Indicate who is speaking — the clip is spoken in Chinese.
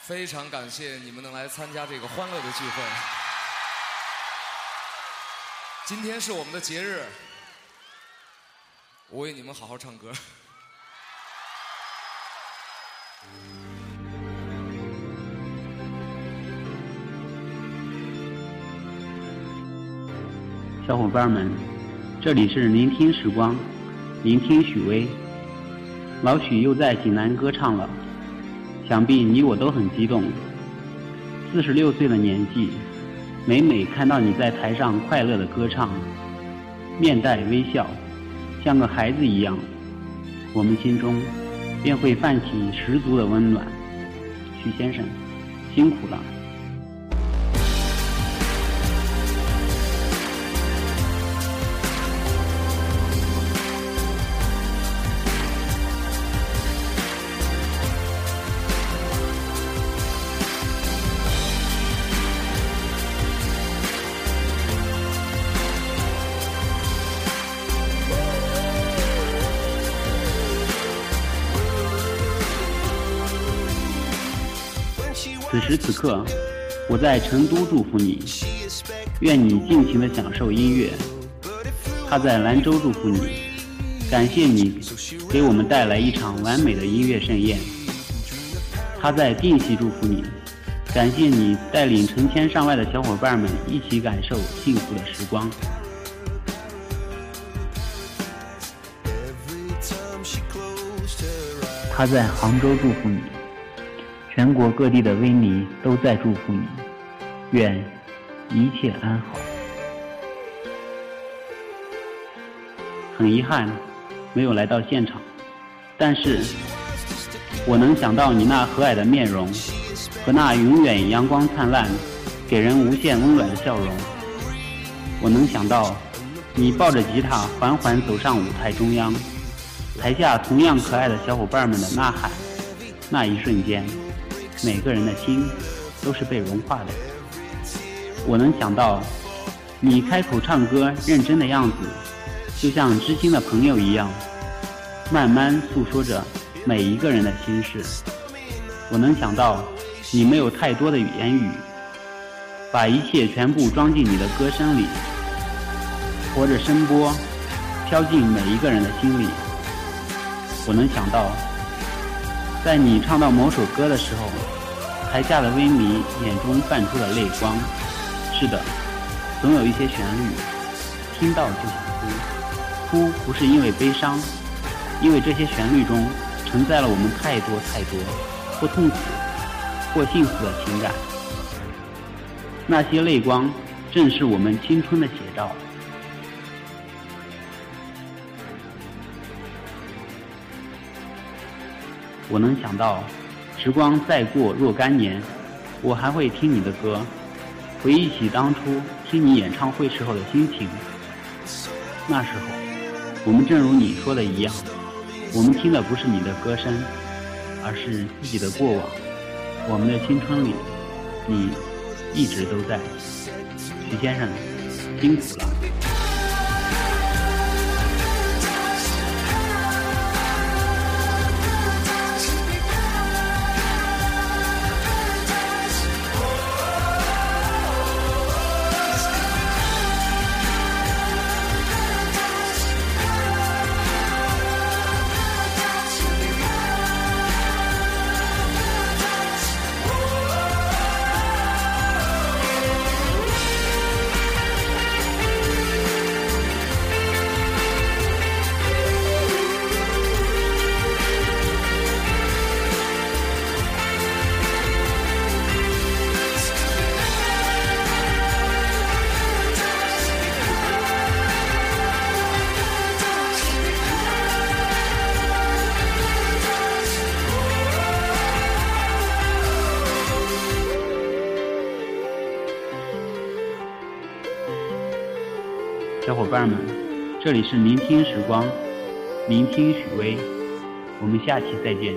Speaker 1: 非常感谢你们能来参加这个欢乐的聚会。今天是我们的节日，我为你们好好唱歌。
Speaker 2: 小伙伴们，这里是聆听时光，聆听许巍。老许又在济南歌唱了，想必你我都很激动。四十六岁的年纪，每每看到你在台上快乐的歌唱，面带微笑，像个孩子一样，我们心中便会泛起十足的温暖。许先生，辛苦了。此时此刻，我在成都祝福你，愿你尽情的享受音乐。他在兰州祝福你，感谢你给我们带来一场完美的音乐盛宴。他在定西祝福你，感谢你带领成千上万的小伙伴们一起感受幸福的时光。他在杭州祝福你。全国各地的威尼都在祝福你，愿一切安好。很遗憾，没有来到现场，但是我能想到你那和蔼的面容和那永远阳光灿烂、给人无限温暖的笑容。我能想到你抱着吉他缓缓走上舞台中央，台下同样可爱的小伙伴们的呐喊，那一瞬间。每个人的心都是被融化的。我能想到，你开口唱歌认真的样子，就像知心的朋友一样，慢慢诉说着每一个人的心事。我能想到，你没有太多的言语，把一切全部装进你的歌声里，活着声波飘进每一个人的心里。我能想到。在你唱到某首歌的时候，台下的微迷眼中泛出了泪光。是的，总有一些旋律，听到就想哭。哭不是因为悲伤，因为这些旋律中承载了我们太多太多或痛苦或幸福的情感。那些泪光，正是我们青春的写照。我能想到，时光再过若干年，我还会听你的歌，回忆起当初听你演唱会时候的心情。那时候，我们正如你说的一样，我们听的不是你的歌声，而是自己的过往。我们的青春里，你一直都在。徐先生，辛苦了。小伙伴们，这里是聆听时光，聆听许巍，我们下期再见。